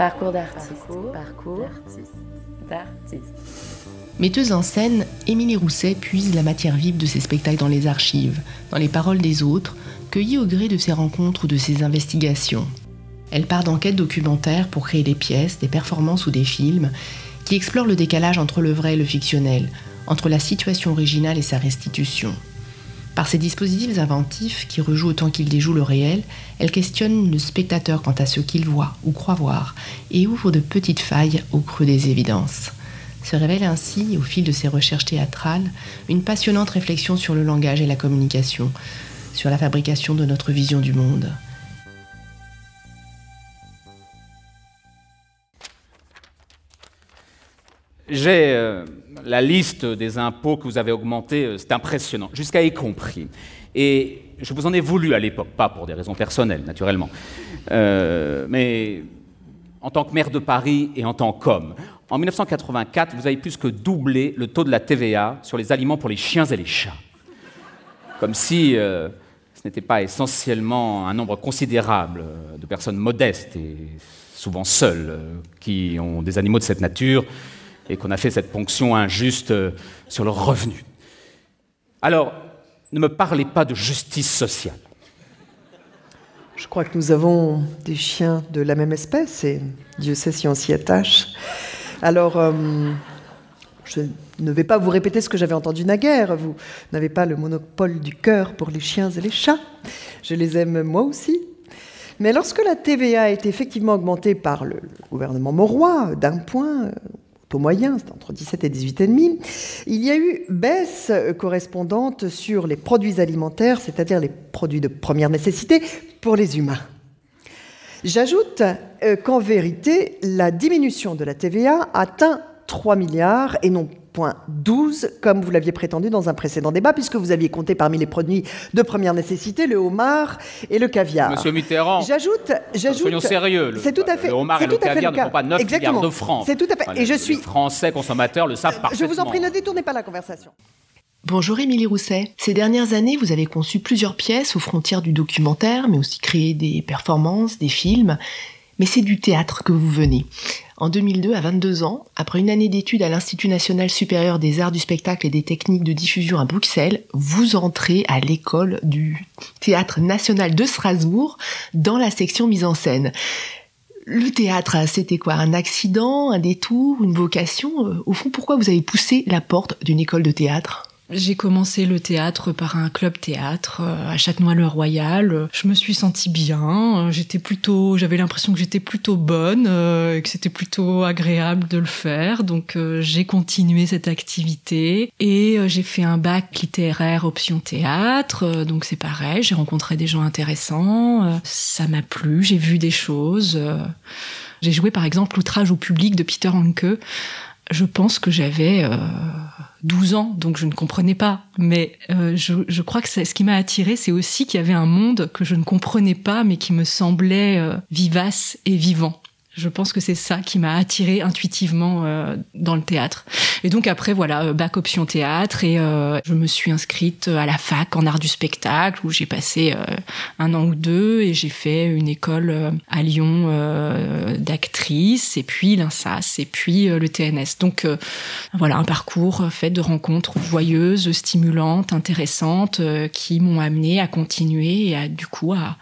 Parcours d'artiste. Parcours, d'artiste. Metteuse en scène, Émilie Rousset puise la matière vive de ses spectacles dans les archives, dans les paroles des autres, cueillies au gré de ses rencontres ou de ses investigations. Elle part d'enquêtes documentaires pour créer des pièces, des performances ou des films qui explorent le décalage entre le vrai et le fictionnel, entre la situation originale et sa restitution. Par ces dispositifs inventifs qui rejouent autant qu'ils déjouent le réel, elle questionne le spectateur quant à ce qu'il voit ou croit voir et ouvre de petites failles au creux des évidences. Se révèle ainsi, au fil de ses recherches théâtrales, une passionnante réflexion sur le langage et la communication, sur la fabrication de notre vision du monde. J'ai euh, la liste des impôts que vous avez augmentés, euh, c'est impressionnant, jusqu'à y compris. Et je vous en ai voulu à l'époque, pas pour des raisons personnelles, naturellement, euh, mais en tant que maire de Paris et en tant qu'homme. En 1984, vous avez plus que doublé le taux de la TVA sur les aliments pour les chiens et les chats. Comme si ce n'était pas essentiellement un nombre considérable de personnes modestes et souvent seules qui ont des animaux de cette nature et qu'on a fait cette ponction injuste euh, sur le revenu. Alors, ne me parlez pas de justice sociale. Je crois que nous avons des chiens de la même espèce et Dieu sait si on s'y attache. Alors, euh, je ne vais pas vous répéter ce que j'avais entendu naguère. Vous n'avez pas le monopole du cœur pour les chiens et les chats. Je les aime moi aussi. Mais lorsque la TVA est effectivement augmentée par le gouvernement morois d'un point, taux moyen, c'est entre 17 et 18,5. Il y a eu baisse correspondante sur les produits alimentaires, c'est-à-dire les produits de première nécessité pour les humains. J'ajoute euh, qu'en vérité, la diminution de la TVA atteint 3 milliards et non 12, comme vous l'aviez prétendu dans un précédent débat, puisque vous aviez compté parmi les produits de première nécessité le homard et le caviar. Monsieur Mitterrand, j'ajoute, j'ajoute, soyons sérieux. C'est tout à fait. Le homard et le caviar ne font pas 9 milliards de francs. C'est tout à fait. et je suis. Les Français consommateurs le savent parfaitement. Je vous en prie, ne détournez pas la conversation. Bonjour Émilie Rousset. Ces dernières années, vous avez conçu plusieurs pièces aux frontières du documentaire, mais aussi créé des performances, des films. Mais c'est du théâtre que vous venez. En 2002, à 22 ans, après une année d'études à l'Institut national supérieur des arts du spectacle et des techniques de diffusion à Bruxelles, vous entrez à l'école du Théâtre national de Strasbourg dans la section mise en scène. Le théâtre, c'était quoi? Un accident, un détour, une vocation? Au fond, pourquoi vous avez poussé la porte d'une école de théâtre? J'ai commencé le théâtre par un club théâtre euh, à Châtenois-le-Royal. Je me suis sentie bien. J'étais plutôt, j'avais l'impression que j'étais plutôt bonne, euh, et que c'était plutôt agréable de le faire. Donc euh, j'ai continué cette activité et j'ai fait un bac littéraire option théâtre. Donc c'est pareil, j'ai rencontré des gens intéressants. Ça m'a plu, j'ai vu des choses. J'ai joué par exemple Outrage au public de Peter Hanke. Je pense que j'avais 12 ans, donc je ne comprenais pas. Mais euh, je, je, crois que ce qui m'a attiré, c'est aussi qu'il y avait un monde que je ne comprenais pas, mais qui me semblait euh, vivace et vivant. Je pense que c'est ça qui m'a attiré intuitivement euh, dans le théâtre. Et donc après, voilà, euh, bac option théâtre et euh, je me suis inscrite à la fac en art du spectacle où j'ai passé un an ou deux et j'ai fait une école à Lyon d'actrice et puis l'INSAS et puis le TNS. Donc voilà, un parcours fait de rencontres joyeuses, stimulantes, intéressantes qui m'ont amené à continuer et à du coup à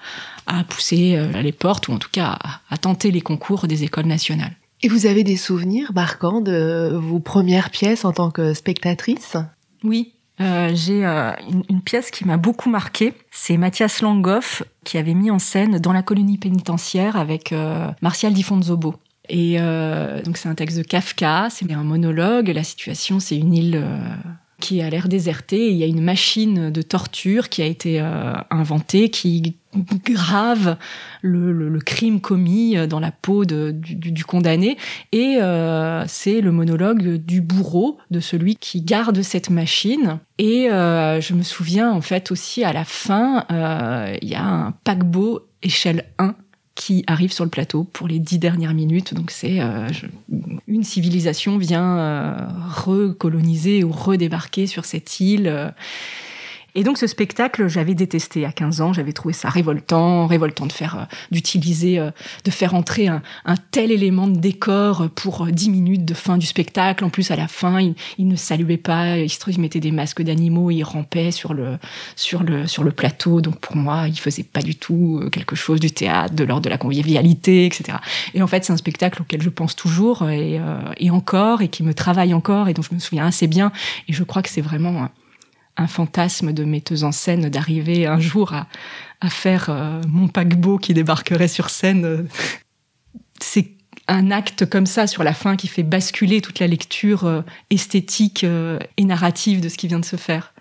à pousser euh, les portes, ou en tout cas à, tenter les concours des écoles nationales. Et vous avez des souvenirs marquants de vos premières pièces en tant que spectatrice? Oui, euh, j'ai euh, une, pièce qui m'a beaucoup marquée. C'est Mathias Langhoff qui avait mis en scène dans la colonie pénitentiaire avec Martial Di Fonzobo. Et donc c'est un texte de Kafka, c'est un monologue. La situation, c'est une île qui a l'air désertée. il y a une machine de torture qui a été inventée qui grave le, crime commis euh, dans la peau du, condamné et euh, c'est le monologue du bourreau de celui qui garde cette machine et euh, je me souviens en fait aussi à la fin il y a un paquebot échelle 1 qui arrive sur le plateau pour les dix dernières minutes. Donc c'est une civilisation vient recoloniser ou redébarquer sur cette île. Et donc ce spectacle, j'avais détesté à 15 ans, j'avais trouvé ça révoltant, révoltant de faire, euh, d'utiliser, euh, de faire entrer un, tel élément de décor pour 10 minutes de fin du spectacle. En plus, à la fin, il, ne saluait pas, il, il mettait des masques d'animaux, il rampait sur le, sur le, sur le plateau. Donc pour moi, il faisait pas du tout euh, quelque chose du théâtre, de l'ordre de la convivialité, etc. Et en fait, c'est un spectacle auquel je pense toujours et, et encore et qui me travaille encore et dont je me souviens assez bien. Et je crois que c'est vraiment un fantasme de metteuse en scène d'arriver un jour à, faire euh, mon paquebot qui débarquerait sur scène. C'est un acte comme ça sur la fin qui fait basculer toute la lecture euh, esthétique euh, et narrative de ce qui vient de se faire.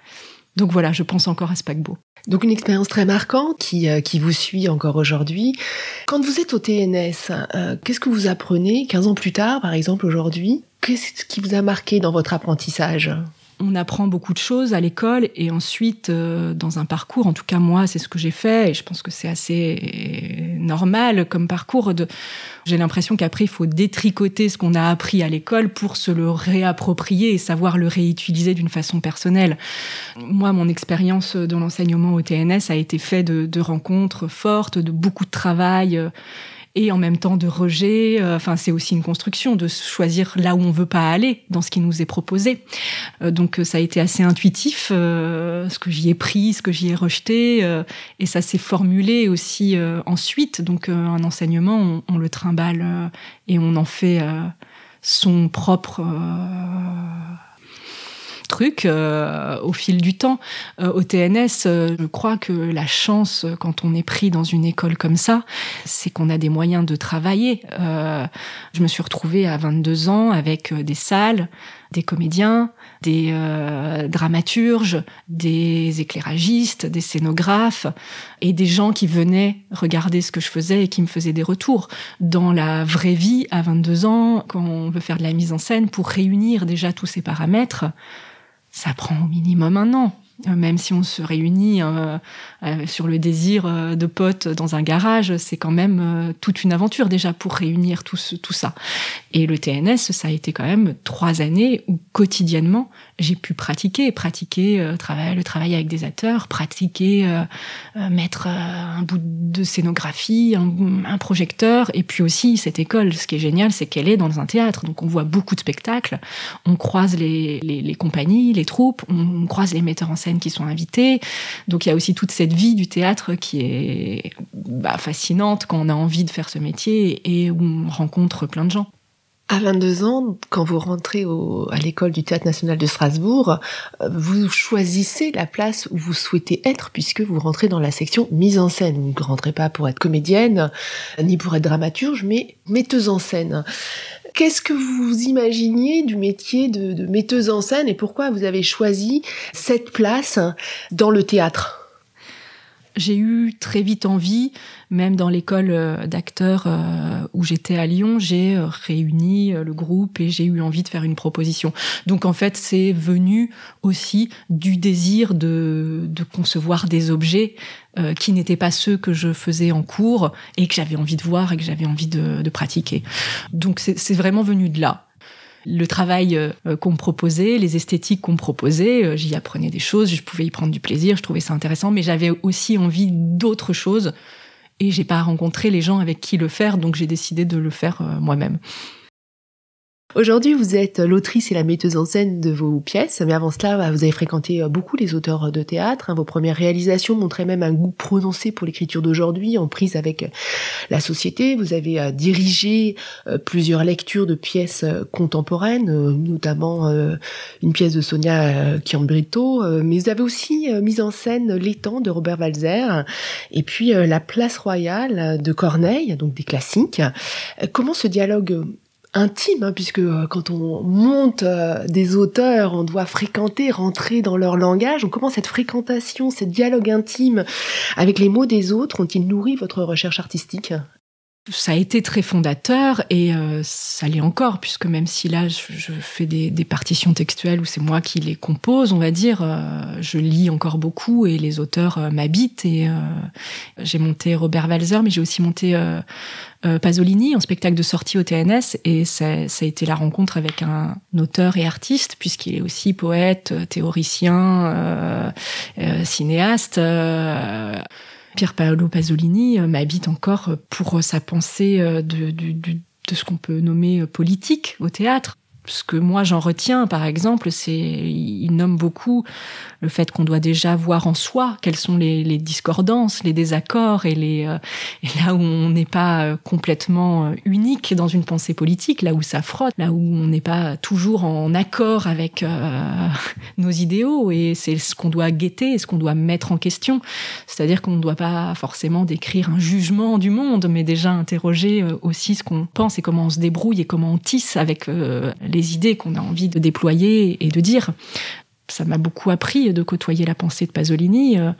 Donc voilà, je pense encore à ce paquebot. Donc une expérience très marquante qui, qui vous suit encore aujourd'hui. Quand vous êtes au TNS, qu'est-ce que vous apprenez 15 ans plus tard, par exemple, aujourd'hui? Qu'est-ce qui vous a marqué dans votre apprentissage? On apprend beaucoup de choses à l'école et ensuite euh, dans un parcours, en tout cas moi c'est ce que j'ai fait et je pense que c'est assez normal comme parcours. De... J'ai l'impression qu'après il faut détricoter ce qu'on a appris à l'école pour se le réapproprier et savoir le réutiliser d'une façon personnelle. Moi mon expérience dans l'enseignement au TNS a été faite de, de rencontres fortes, de beaucoup de travail. Euh, et en même temps de rejet. Euh, enfin, c'est aussi une construction de choisir là où on veut pas aller dans ce qui nous est proposé. Euh, donc, euh, ça a été assez intuitif, ce que j'y ai pris, ce que j'y ai rejeté, et ça s'est formulé aussi ensuite. Donc, un enseignement, on, on le trimballe et on en fait son propre truc euh, au fil du temps. Euh, au TNS, euh, je crois que la chance quand on est pris dans une école comme ça, c'est qu'on a des moyens de travailler. je me suis retrouvée à 22 ans avec des salles, des comédiens, des dramaturges, des éclairagistes, des scénographes et des gens qui venaient regarder ce que je faisais et qui me faisaient des retours. Dans la vraie vie, à 22 ans, quand on veut faire de la mise en scène, pour réunir déjà tous ces paramètres, ça prend au minimum un an. Euh, même si on se réunit euh, euh, sur le désir de potes dans un garage, c'est quand même toute une aventure déjà pour réunir tout, ça. Et le TNS, ça a été quand même trois années où quotidiennement j'ai pu pratiquer, pratiquer euh, le travail avec des acteurs, pratiquer euh, euh, mettre un bout de scénographie, un, projecteur, et puis aussi cette école. Ce qui est génial, c'est qu'elle est dans un théâtre, donc on voit beaucoup de spectacles, on croise les compagnies, les troupes, on, croise les metteurs en scène qui sont invités. Donc il y a aussi toute cette vie du théâtre qui est bah, fascinante quand on a envie de faire ce métier et où on rencontre plein de gens. À 22 ans, quand vous rentrez à l'école du Théâtre national de Strasbourg, euh, vous choisissez la place où vous souhaitez être puisque vous rentrez dans la section mise en scène. Vous ne rentrez pas pour être comédienne, ni pour être dramaturge, mais metteuse en scène. Qu'est-ce que vous imaginiez du métier de, metteuse en scène et pourquoi vous avez choisi cette place dans le théâtre? J'ai eu très vite envie, même dans l'école euh, d'acteurs euh, où j'étais à Lyon, j'ai euh, réuni le groupe et j'ai eu envie de faire une proposition. Donc en fait, c'est venu aussi du désir de, de concevoir des objets qui n'étaient pas ceux que je faisais en cours et que j'avais envie de voir et que j'avais envie de, de pratiquer. Donc c'est vraiment venu de là le travail euh, qu'on me proposait, les esthétiques qu'on me proposait, euh, j'y apprenais des choses, je pouvais y prendre du plaisir, je trouvais ça intéressant, mais j'avais aussi envie d'autres choses et j'ai pas rencontré les gens avec qui le faire, donc j'ai décidé de le faire euh, moi-même. Aujourd'hui, vous êtes l'autrice et la metteuse en scène de vos pièces, mais avant cela, bah, vous avez fréquenté euh, beaucoup les auteurs de théâtre. Hein. Vos premières réalisations montraient même un goût prononcé pour l'écriture d'aujourd'hui, en prise avec euh, la société. Vous avez euh, dirigé plusieurs lectures de pièces contemporaines, notamment une pièce de Sonia Chiambrito, mais vous avez aussi mis en scène L'étang de Robert Walzer, et puis La place royale de Corneille, donc des classiques. Comment ce dialogue intime, hein, puisque euh, quand on monte euh, des auteurs, on doit fréquenter, rentrer dans leur langage. Donc comment cette fréquentation, ce dialogue intime avec les mots des autres ont-ils nourri votre recherche artistique? Ça a été très fondateur et euh, ça l'est encore, puisque même si là je, fais des, partitions textuelles où c'est moi qui les compose, on va dire, euh, je lis encore beaucoup et les auteurs euh, m'habitent. Et j'ai monté Robert Walzer, mais j'ai aussi monté Pasolini en spectacle de sortie au TNS et ça, ça, a été la rencontre avec un auteur et artiste, puisqu'il est aussi poète, théoricien, cinéaste. Pierre Paolo Pasolini euh, m'habite encore pour sa pensée euh, de ce qu'on peut nommer politique au théâtre. Ce que moi j'en retiens, par exemple, c'est il nomme beaucoup le fait qu'on doit déjà voir en soi quelles sont les, discordances, les désaccords et, les, euh, et là où on n'est pas euh, complètement euh, unique dans une pensée politique, là où ça frotte, là où on n'est pas toujours en accord avec nos idéaux et c'est ce qu'on doit guetter, ce qu'on doit mettre en question. C'est-à-dire qu'on ne doit pas forcément décrire un jugement du monde, mais déjà interroger aussi ce qu'on pense et comment on se débrouille et comment on tisse avec les idées qu'on a envie de déployer et de dire ça m'a beaucoup appris de côtoyer la pensée de Pasolini, euh,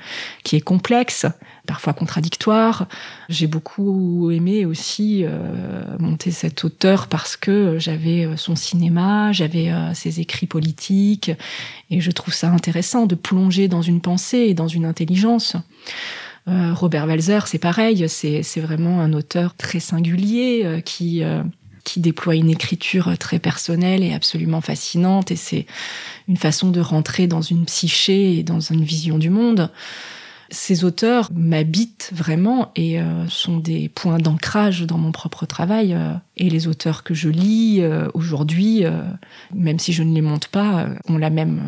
qui est complexe, parfois contradictoire. J'ai beaucoup aimé aussi euh, monter cet auteur parce que j'avais euh, son cinéma, j'avais ses écrits politiques, et je trouve ça intéressant de plonger dans une pensée et dans une intelligence. Robert Walzer, c'est pareil, c'est vraiment un auteur très singulier qui qui déploie une écriture très personnelle et absolument fascinante. Et c'est une façon de rentrer dans une psyché et dans une vision du monde. Ces auteurs m'habitent vraiment et euh, sont des points d'ancrage dans mon propre travail. Euh, et les auteurs que je lis euh, aujourd'hui, même si je ne les monte pas, ont la même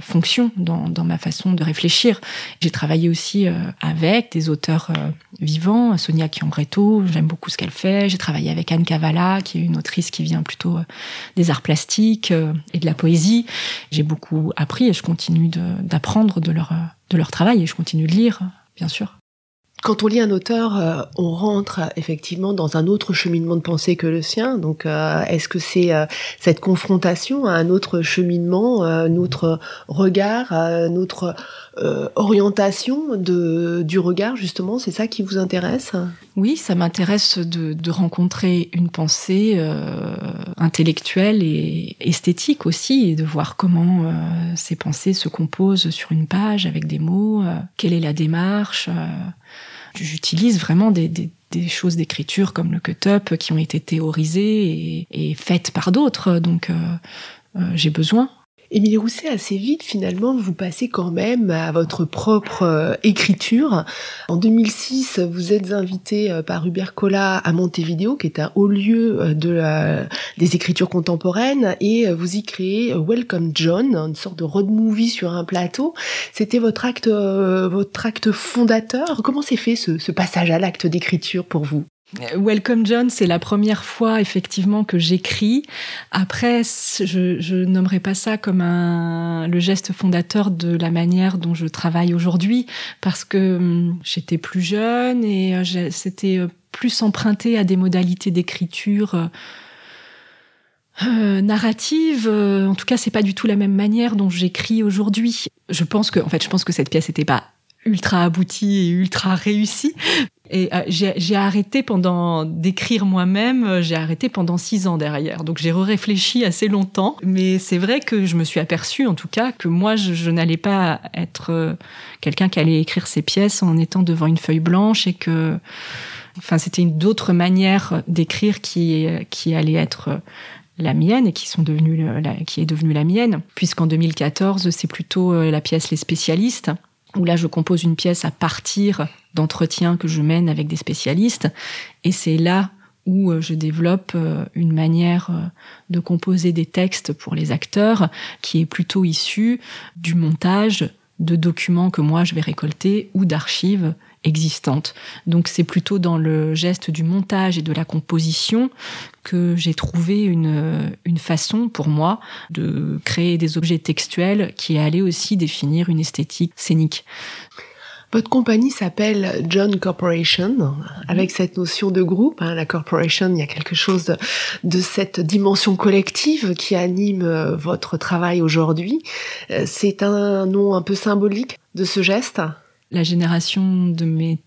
fonction dans, dans, ma façon de réfléchir. J'ai travaillé aussi avec des auteurs vivants, Sonia Chiambretto, j'aime beaucoup ce qu'elle fait. J'ai travaillé avec Anne Cavala, qui est une autrice qui vient plutôt des arts plastiques et de la poésie. J'ai beaucoup appris et je continue d'apprendre de, de leur de leur travail et je continue de lire, bien sûr. Quand on lit un auteur, euh, on rentre effectivement dans un autre cheminement de pensée que le sien. Donc, euh, est-ce que c'est euh, cette confrontation à un autre cheminement, un autre regard, une autre orientation du regard, justement C'est ça qui vous intéresse? Oui, ça m'intéresse de, rencontrer une pensée intellectuelle et esthétique aussi, et de voir comment ces pensées se composent sur une page avec des mots, quelle est la démarche j'utilise vraiment des, choses d'écriture comme le cut-up qui ont été théorisées et, faites par d'autres. Donc, euh, euh, j'ai besoin Émilie Rousset, assez vite, finalement, vous passez quand même à votre propre euh, écriture. En 2006, vous êtes invité euh, par Hubert Collat à Montevideo, qui est un haut lieu euh, de des écritures contemporaines, et vous y créez Welcome John, une sorte de road movie sur un plateau. C'était votre acte, votre acte fondateur. Comment s'est fait ce, ce passage à l'acte d'écriture pour vous? Welcome John, c'est la première fois effectivement que j'écris. Après, je, je nommerai pas ça comme un, le geste fondateur de la manière dont je travaille aujourd'hui, parce que hum, j'étais plus jeune et euh, c'était euh, plus emprunté à des modalités d'écriture. Euh, euh narrative, en tout cas, c'est pas du tout la même manière dont j'écris aujourd'hui. Je pense que, en fait, je pense que cette pièce n'était pas ultra aboutie et ultra réussie, et euh, j'ai arrêté pendant d'écrire moi-même, euh, j'ai arrêté pendant six ans derrière. Donc j'ai réfléchi assez longtemps. Mais c'est vrai que je me suis aperçue, en tout cas, que moi, je, n'allais pas être euh, quelqu'un qui allait écrire ses pièces en étant devant une feuille blanche et que, enfin, c'était une d'autres manière d'écrire qui, qui allait être la mienne et qui sont devenues la, qui est devenue la mienne puisqu'en 2014 c'est plutôt la pièce les spécialistes où là je compose une pièce à partir d'entretiens que je mène avec des spécialistes, et c'est là où euh, je développe euh, une manière euh, de composer des textes pour les acteurs qui est plutôt issue du montage de documents que moi je vais récolter ou d'archives existantes. Donc c'est plutôt dans le geste du montage et de la composition que j'ai trouvé une, une façon pour moi de créer des objets textuels qui allaient aussi définir une esthétique scénique. Votre compagnie s'appelle John Corporation, avec cette notion de groupe. Hein, la corporation, il y a quelque chose de, cette dimension collective qui anime euh, votre travail aujourd'hui. Euh, c'est un nom un peu symbolique de ce geste? La génération de mes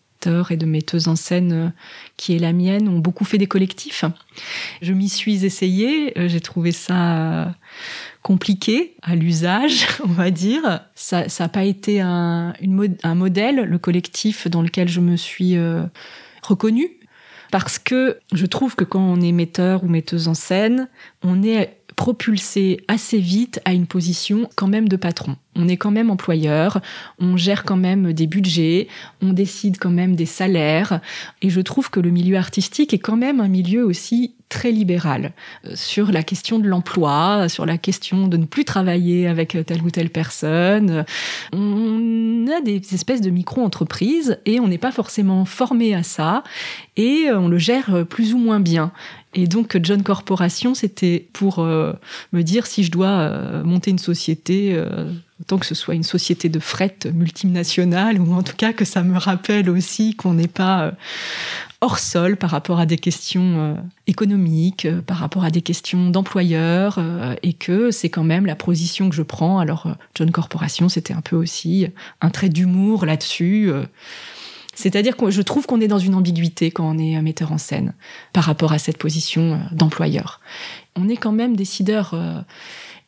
et de metteuses en scène euh, qui est la mienne ont beaucoup fait des collectifs. Je m'y suis essayée, j'ai trouvé ça compliqué à l'usage, on va dire. Ça n'a pas été un modèle, le collectif dans lequel je me suis reconnue parce que je trouve que quand on est metteur ou metteuse en scène, on est propulsé assez vite à une position quand même de patron. On est quand même employeur, on gère quand même des budgets, on décide quand même des salaires, et je trouve que le milieu artistique est quand même un milieu aussi très libéral euh, sur la question de l'emploi, sur la question de ne plus travailler avec telle ou telle personne. On a des espèces de micro-entreprises et on n'est pas forcément formé à ça et on le gère plus ou moins bien. Et donc John Corporation, c'était pour euh, me dire si je dois euh, monter une société, tant que ce soit une société de fret multinationale, ou en tout cas que ça me rappelle aussi qu'on n'est pas hors sol par rapport à des questions euh, économiques, euh, par rapport à des questions d'employeurs, euh, et que c'est quand même la position que je prends. Alors, John Corporation, c'était un peu aussi un trait d'humour là-dessus. C'est-à-dire que je trouve qu'on est dans une ambiguïté quand on est metteur en scène par rapport à cette position d'employeur. On est quand même décideur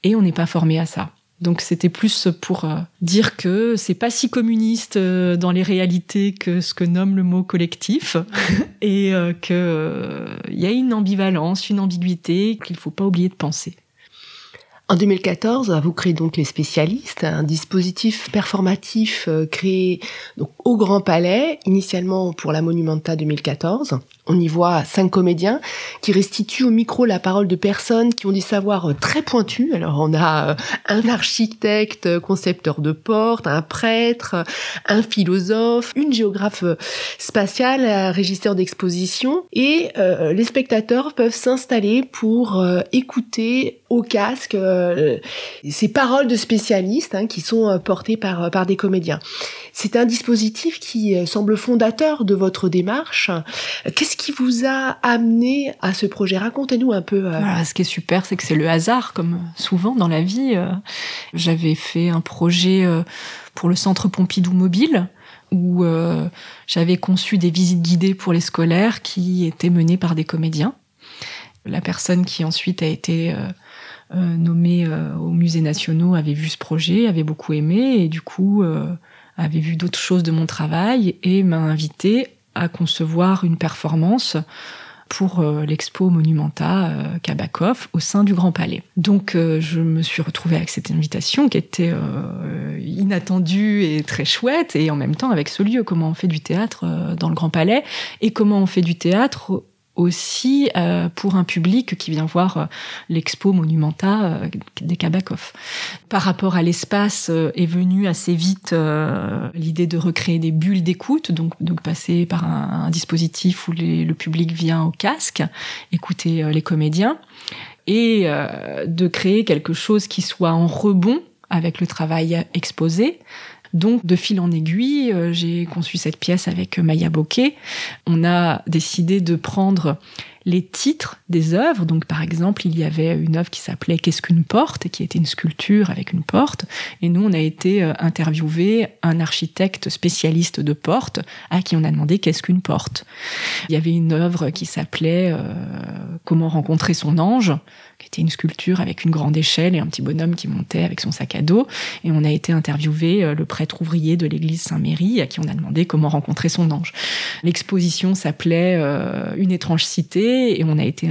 et on n'est pas formé à ça. Donc c'était plus pour euh, dire que c'est pas si communiste euh, dans les réalités que ce que nomme le mot collectif et euh, qu'il y a une ambivalence, une ambiguïté qu'il faut pas oublier de penser. En 2014, vous créez donc les spécialistes, un dispositif performatif créé donc, au Grand Palais, initialement pour la Monumenta 2014. On y voit cinq comédiens qui restituent au micro la parole de personnes qui ont des savoirs euh, très pointus. Alors on a euh, un architecte, euh, concepteur de porte, un prêtre, un philosophe, une géographe spatiale, un régisseur d'exposition. Et les spectateurs peuvent s'installer pour écouter au casque ces paroles de spécialistes hein, qui sont portées par, par des comédiens. C'est un dispositif qui semble fondateur de votre démarche. Qu'est-ce qui vous a amené à ce projet? Racontez-nous un peu. Euh. ce qui est super, c'est que c'est le hasard, comme souvent dans la vie. Euh. J'avais fait un projet euh, pour le Centre Pompidou Mobile où j'avais conçu des visites guidées pour les scolaires qui étaient menées par des comédiens. La personne qui ensuite a été nommée au musée nationaux avait vu ce projet, avait beaucoup aimé et du coup avait vu d'autres choses de mon travail et m'a invité à concevoir une performance pour euh, l'expo Monumenta euh, Kabakov au sein du Grand Palais. Donc euh, je me suis retrouvée avec cette invitation qui était inattendue et très chouette et en même temps avec ce lieu, comment on fait du théâtre dans le Grand Palais et comment on fait du théâtre aussi euh, pour un public qui vient voir euh, l'expo Monumenta euh, des Kabakov. Par rapport à l'espace, est venue assez vite l'idée de recréer des bulles d'écoute, donc, donc passer par un, dispositif où le public vient au casque, écouter les comédiens, et de créer quelque chose qui soit en rebond avec le travail exposé, donc, de fil en aiguille, euh, j'ai conçu cette pièce avec Maya Bokeh. On a décidé de prendre les titres des œuvres. Donc, par exemple, il y avait une œuvre qui s'appelait Qu'est-ce qu'une porte, qui était une sculpture avec une porte. Et nous, on a été euh, interviewé un architecte spécialiste de portes à qui on a demandé Qu'est-ce qu'une porte. Il y avait une œuvre qui s'appelait euh, Comment rencontrer son ange qui était une sculpture avec une grande échelle et un petit bonhomme qui montait avec son sac à dos. Et on a été interviewé euh, le prêtre ouvrier de l'église Saint-Méry à qui on a demandé comment rencontrer son ange. L'exposition s'appelait Une étrange cité et on a été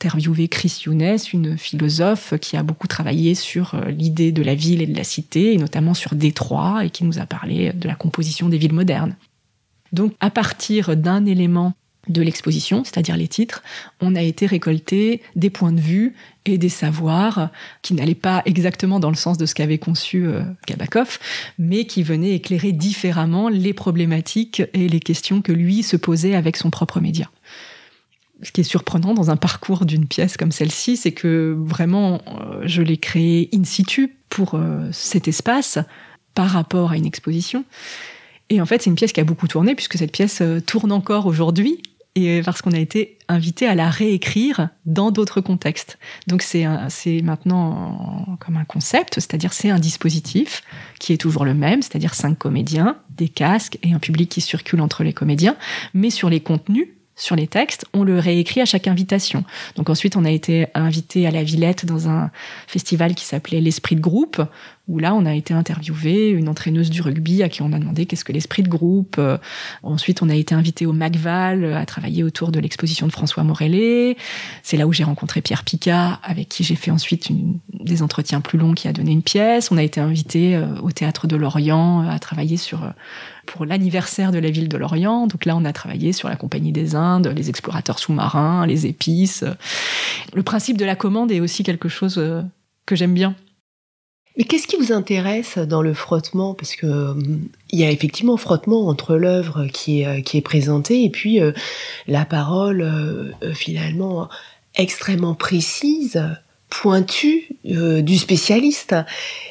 interviewé Chris Younes, une philosophe qui a beaucoup travaillé sur euh, l'idée de la ville et de la cité, et notamment sur Détroit, et qui nous a parlé de la composition des villes modernes. Donc, à partir d'un élément de l'exposition, c'est-à-dire les titres, on a été récolter des points de vue et des savoirs qui n'allaient pas exactement dans le sens de ce qu'avait conçu euh, Kabakov, mais qui venaient éclairer différemment les problématiques et les questions que lui se posait avec son propre média ce qui est surprenant dans un parcours d'une pièce comme celle-ci, c'est que vraiment, euh, je l'ai créée in situ pour euh, cet espace par rapport à une exposition. Et en fait, c'est une pièce qui a beaucoup tourné, puisque cette pièce euh, tourne encore aujourd'hui. et parce qu'on a été invité à la réécrire dans d'autres contextes. Donc c'est c'est maintenant comme un concept, c'est-à-dire c'est un dispositif qui est toujours le même, c'est-à-dire cinq comédiens, des casques et un public qui circule entre les comédiens, mais sur les contenus sur les textes, on le réécrit à chaque invitation. Donc ensuite, on a été invité à la Villette dans un festival qui s'appelait l'Esprit de groupe, où là, on a été interviewé une entraîneuse du rugby à qui on a demandé qu'est-ce que l'esprit de groupe. Euh, ensuite, on a été invité au Macval à travailler autour de l'exposition de François Morellet. C'est là où j'ai rencontré Pierre Picard, avec qui j'ai fait ensuite des entretiens plus longs qui a donné une pièce. On a été invité euh, au théâtre de Lorient à travailler euh, pour l'anniversaire de la ville de Lorient. Donc là, on a travaillé sur la Compagnie des Indes, les explorateurs sous-marins, les épices. Le principe de la commande est aussi quelque chose que j'aime bien. Mais qu'est-ce qui vous intéresse dans le frottement? Parce que hum, il y a effectivement frottement entre l'œuvre qui est, euh, présentée et puis euh, la parole euh, finalement extrêmement précise, pointue du spécialiste.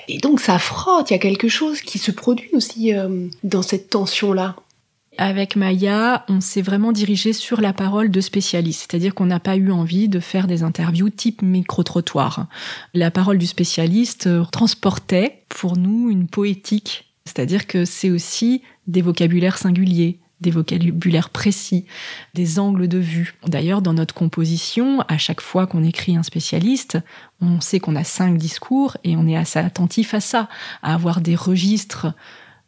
Et donc ça frotte, il y a quelque chose qui se produit aussi dans cette tension-là avec Maya, on s'est vraiment dirigé sur la parole de spécialistes, c'est-à-dire qu'on n'a pas eu envie de faire des interviews type micro-trottoir. La parole du spécialiste euh, transportait pour nous une poétique, c'est-à-dire que c'est aussi des vocabulaires singuliers, des vocabulaires précis, des angles de vue. D'ailleurs, dans notre composition, à chaque fois qu'on écrit un spécialiste, on sait qu'on a cinq discours et on est assez attentif à ça, à avoir des registres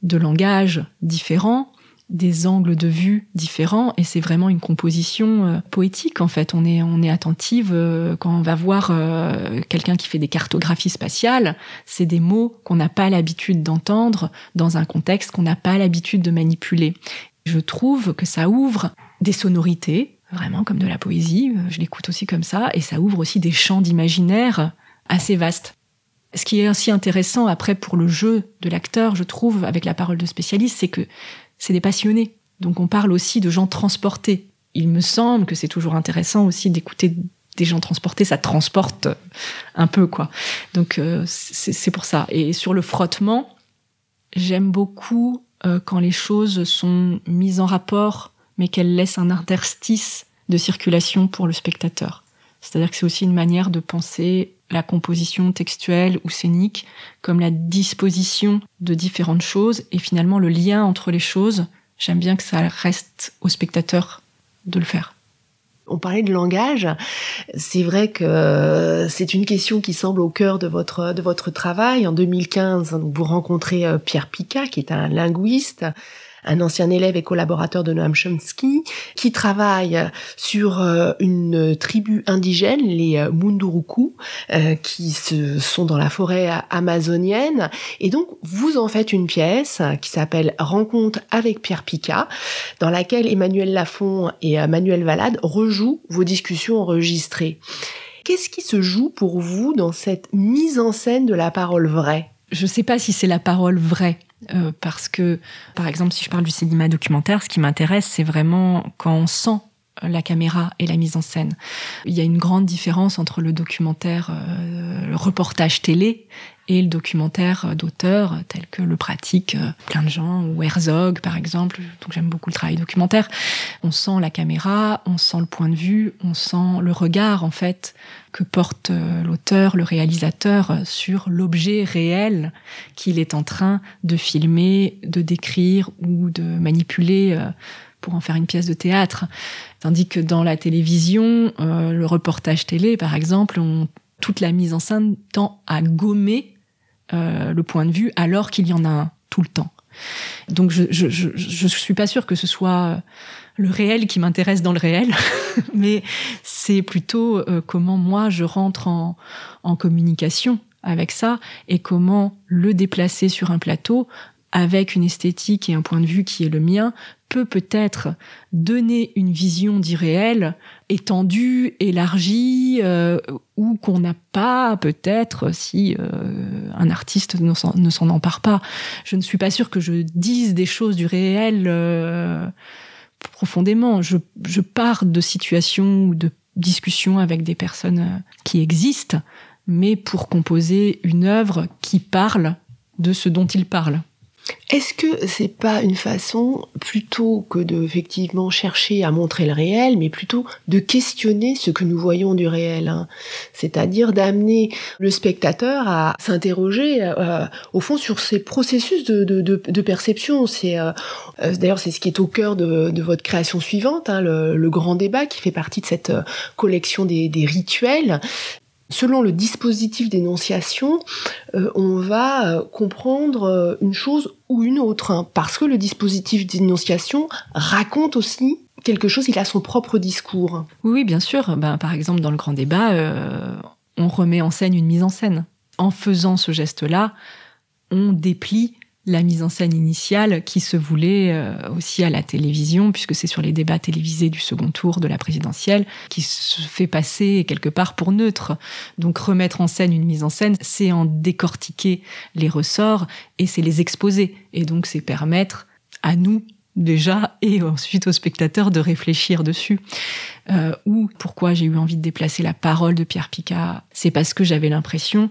de langage différents des angles de vue différents et c'est vraiment une composition euh, poétique en fait. On est on est attentive euh, quand on va voir euh, quelqu'un qui fait des cartographies spatiales, c'est des mots qu'on n'a pas l'habitude d'entendre dans un contexte qu'on n'a pas l'habitude de manipuler. Je trouve que ça ouvre des sonorités vraiment comme de la poésie, je l'écoute aussi comme ça et ça ouvre aussi des champs d'imaginaire assez vastes. Ce qui est aussi intéressant après pour le jeu de l'acteur, je trouve, avec la parole de spécialiste, c'est que c'est des passionnés. Donc on parle aussi de gens transportés. Il me semble que c'est toujours intéressant aussi d'écouter des gens transportés, ça transporte un peu quoi. Donc euh, c'est pour ça. Et sur le frottement, j'aime beaucoup euh, quand les choses sont mises en rapport, mais qu'elles laissent un interstice de circulation pour le spectateur. C'est-à-dire que c'est aussi une manière de penser la composition textuelle ou scénique comme la disposition de différentes choses et finalement le lien entre les choses. J'aime bien que ça reste au spectateur de le faire. On parlait de langage. C'est vrai que c'est une question qui semble au cœur de votre, de votre travail. En 2015, vous rencontrez euh, Pierre Picat, qui est un linguiste, un ancien élève et collaborateur de Noam Chomsky, qui travaille sur euh, une tribu indigène, les euh, Munduruku, euh, qui se, sont dans la forêt amazonienne. Et donc, vous en faites une pièce qui s'appelle Rencontre avec Pierre Picat, dans laquelle Emmanuel Lafont et Manuel Valade rejouent vos discussions enregistrées. Qu'est-ce qui se joue pour vous dans cette mise en scène de la parole vraie? Je ne sais pas si c'est la parole vraie. Euh, parce que, par exemple, si je parle du cinéma documentaire, ce qui m'intéresse, c'est vraiment quand on sent la caméra et la mise en scène. Il y a une grande différence entre le documentaire, euh, le reportage télé et le documentaire d'auteur tel que le pratique euh, plein de gens ou Herzog par exemple. Donc j'aime beaucoup le travail documentaire. On sent la caméra, on sent le point de vue, on sent le regard en fait que porte euh, l'auteur, le réalisateur sur l'objet réel qu'il est en train de filmer, de décrire ou de manipuler pour en faire une pièce de théâtre. Tandis que dans la télévision, euh, le reportage télé, par exemple, on, toute la mise en scène tend à gommer euh, le point de vue alors qu'il y en a un tout le temps. Donc je, je, je, je suis pas sûre que ce soit le réel qui m'intéresse dans le réel, mais c'est plutôt euh, comment moi je rentre en, en communication avec ça et comment le déplacer sur un plateau avec une esthétique et un point de vue qui est le mien, peut peut-être donner une vision d'irréel étendue, élargie, euh, ou qu'on n'a pas peut-être si euh, un artiste ne s'en empare pas. Je ne suis pas sûre que je dise des choses du réel euh, profondément. Je, je pars de situations ou de discussions avec des personnes qui existent, mais pour composer une œuvre qui parle de ce dont ils parlent. Est-ce que c'est pas une façon, plutôt que de effectivement chercher à montrer le réel, mais plutôt de questionner ce que nous voyons du réel, hein? C'est-à-dire d'amener le spectateur à s'interroger euh, au fond sur ces processus de, de, de, perception. C'est euh, euh, d'ailleurs c'est ce qui est au cœur de, de votre création suivante, hein, le, le, grand débat qui fait partie de cette collection des, des rituels selon le dispositif d'énonciation, euh, on va euh, comprendre euh, une chose ou une autre, hein, parce que le dispositif d'énonciation raconte aussi quelque chose, il a son propre discours. Oui, bien sûr. Ben, par exemple, dans le grand débat, on remet en scène une mise en scène. En faisant ce geste-là, on déplie la mise en scène initiale qui se voulait euh, aussi à la télévision, puisque c'est sur les débats télévisés du second tour de la présidentielle, qui se fait passer quelque part pour neutre. Donc remettre en scène une mise en scène, c'est en décortiquer les ressorts et c'est les exposer. Et donc c'est permettre à nous déjà et ensuite aux spectateurs de réfléchir dessus. Euh, ou pourquoi j'ai eu envie de déplacer la parole de Pierre Picard, c'est parce que j'avais l'impression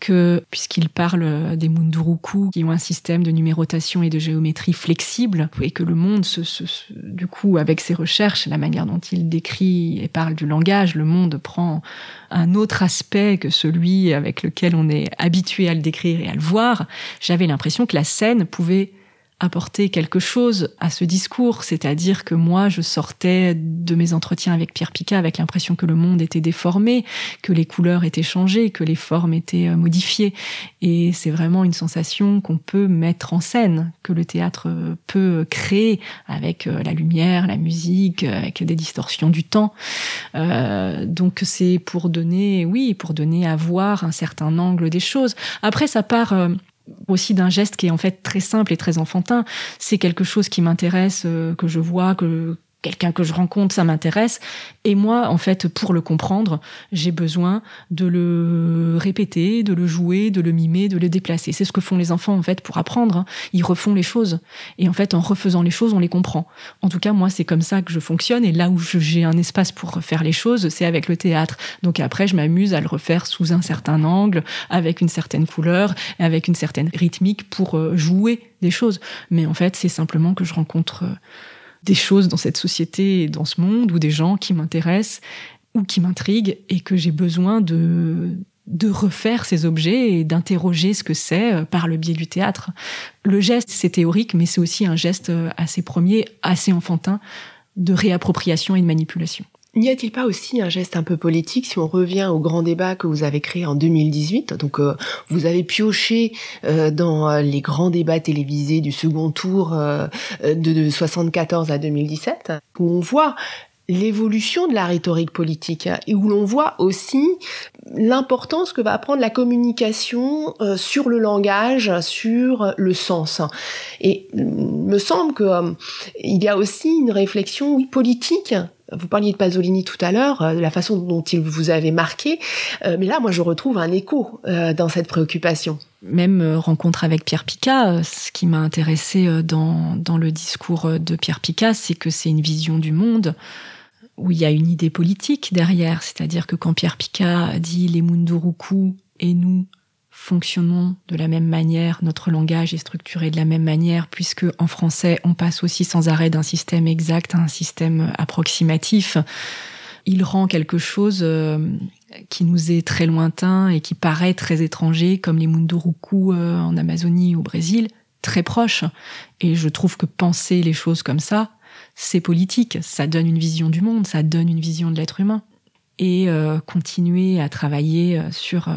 que, puisqu'il parle des Munduruku, qui ont un système de numérotation et de géométrie flexible, et que le monde, se, se, du coup, avec ses recherches, la manière dont il décrit et parle du langage, le monde prend un autre aspect que celui avec lequel on est habitué à le décrire et à le voir, j'avais l'impression que la scène pouvait apporter quelque chose à ce discours, c'est-à-dire que moi, je sortais de mes entretiens avec Pierre Picard avec l'impression que le monde était déformé, que les couleurs étaient changées, que les formes étaient euh, modifiées. Et c'est vraiment une sensation qu'on peut mettre en scène, que le théâtre euh, peut créer avec euh, la lumière, la musique, avec des distorsions du temps. Euh, donc c'est pour donner, oui, pour donner à voir un certain angle des choses. Après, ça part aussi d'un geste qui est en fait très simple et très enfantin. C'est quelque chose qui m'intéresse, euh, que je vois, que quelqu'un que je rencontre, ça m'intéresse. Et moi, en fait, pour le comprendre, j'ai besoin de le répéter, de le jouer, de le mimer, de le déplacer. C'est ce que font les enfants, en fait, pour apprendre. Hein. Ils refont les choses. Et en fait, en refaisant les choses, on les comprend. En tout cas, moi, c'est comme ça que je fonctionne. Et là où j'ai un espace pour refaire les choses, c'est avec le théâtre. Donc après, je m'amuse à le refaire sous un certain angle, avec une certaine couleur, avec une certaine rythmique pour euh, jouer des choses. Mais en fait, c'est simplement que je rencontre euh, des choses dans cette société et dans ce monde ou des gens qui m'intéressent ou qui m'intriguent et que j'ai besoin de de refaire ces objets et d'interroger ce que c'est euh, par le biais du théâtre. Le geste, c'est théorique, mais c'est aussi un geste euh, assez premier, assez enfantin de réappropriation et de manipulation. N'y a-t-il pas aussi un geste un peu politique si on revient au grand débat que vous avez créé en 2018 Donc euh, vous avez pioché euh, dans euh, les grands débats télévisés du second tour de, de 74 à 2017 où on voit l'évolution de la rhétorique politique et où l'on voit aussi l'importance que va prendre la communication sur le langage, sur le sens. Et il me semble que il y a aussi une réflexion oui, politique vous parliez de Pasolini tout à l'heure, euh, de la façon dont il vous avait marqué, euh, mais là, moi, je retrouve un écho euh, dans cette préoccupation. Même rencontre avec Pierre Picard, ce qui m'a intéressé dans, dans le discours de Pierre Picard, c'est que c'est une vision du monde où il y a une idée politique derrière, c'est-à-dire que quand Pierre Picard dit les Munduruku et nous, fonctionnons de la même manière, notre langage est structuré de la même manière, puisque en français, on passe aussi sans arrêt d'un système exact à un système approximatif. Il rend quelque chose euh, qui nous est très lointain et qui paraît très étranger, comme les Munduruku euh, en Amazonie au Brésil, très proche. Et je trouve que penser les choses comme ça, c'est politique. Ça donne une vision du monde, ça donne une vision de l'être humain. Et euh, continuer à travailler sur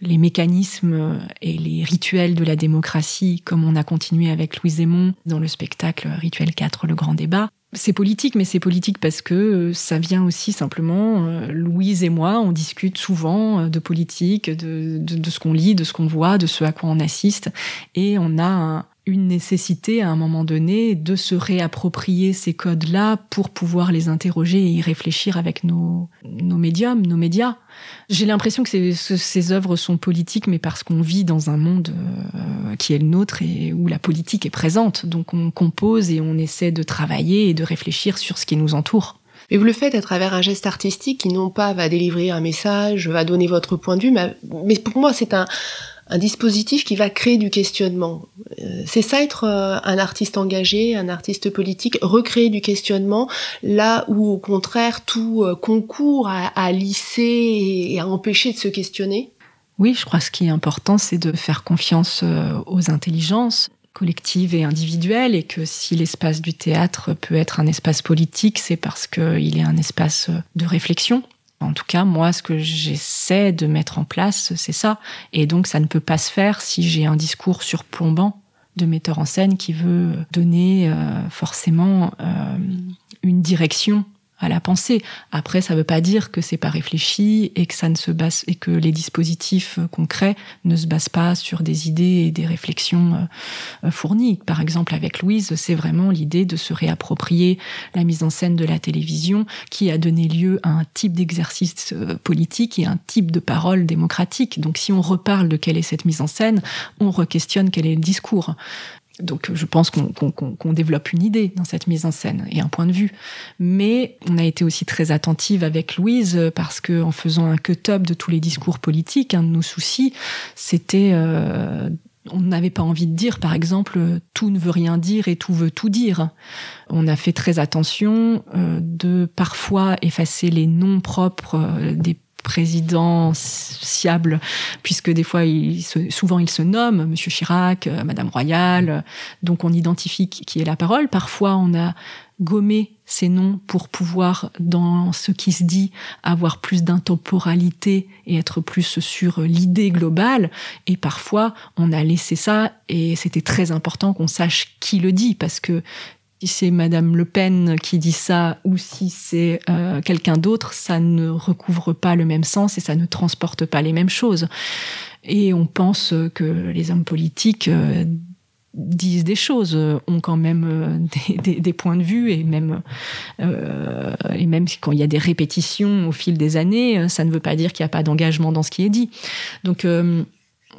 les mécanismes et les rituels de la démocratie, comme on a continué avec Louise Aymon dans le spectacle Rituel 4, le grand débat. C'est politique, mais c'est politique parce que euh, ça vient aussi simplement, euh, Louise et moi, on discute souvent euh, de politique, de, de ce qu'on lit, de ce qu'on voit, de ce à quoi on assiste, et on a un, une nécessité à un moment donné de se réapproprier ces codes-là pour pouvoir les interroger et y réfléchir avec nos, nos médiums, nos médias. J'ai l'impression que ces, œuvres sont politiques, mais parce qu'on vit dans un monde euh, qui est le nôtre et où la politique est présente. Donc on compose et on essaie de travailler et de réfléchir sur ce qui nous entoure. Mais vous le faites à travers un geste artistique qui non pas va délivrer un message, va donner votre point de vue, mais pour moi c'est un, un dispositif qui va créer du questionnement. Euh, c'est ça être euh, un artiste engagé, un artiste politique, recréer du questionnement, là où au contraire tout euh, concourt à, lisser et à empêcher de se questionner. Oui, je crois que ce qui est important, c'est de faire confiance aux intelligences collectives et individuelles, et que si l'espace du théâtre peut être un espace politique, c'est parce qu'il est un espace de réflexion, en tout cas, moi, ce que j'essaie de mettre en place, c'est ça. Et donc, ça ne peut pas se faire si j'ai un discours surplombant de metteur en scène qui veut donner euh, forcément euh, une direction à la pensée. Après, ça ne veut pas dire que c'est pas réfléchi et que ça ne se base et que les dispositifs concrets ne se basent pas sur des idées et des réflexions euh, fournies. Par exemple, avec Louise, c'est vraiment l'idée de se réapproprier la mise en scène de la télévision qui a donné lieu à un type d'exercice euh, politique et un type de parole démocratique. Donc, si on reparle de quelle est cette mise en scène, on re-questionne quel est le discours. Donc je pense qu'on développe une idée dans cette mise en scène et un point de vue. Mais on a été aussi très attentive avec Louise parce que en faisant un cut-up de tous les discours politiques, un de nos soucis, c'était euh, on n'avait pas envie de dire, par exemple, tout ne veut rien dire et tout veut tout dire. On a fait très attention euh, de parfois effacer les noms propres euh, présidentiable, puisque des fois, souvent, il se nomme Monsieur Chirac, euh, Madame Royal, donc on identifie qui est la parole. Parfois, on a gommé ces noms pour pouvoir, dans ce qui se dit, avoir plus d'intemporalité et être plus sur l'idée globale. Et parfois, on a laissé ça et c'était très important qu'on sache qui le dit parce que si c'est Madame Le Pen qui dit ça ou si c'est euh, quelqu'un d'autre, ça ne recouvre pas le même sens et ça ne transporte pas les mêmes choses. Et on pense que les hommes politiques euh, disent des choses, ont quand même euh, des, points de vue et même et même quand il y a des répétitions au fil des années, ça ne veut pas dire qu'il n'y a pas d'engagement dans ce qui est dit. Donc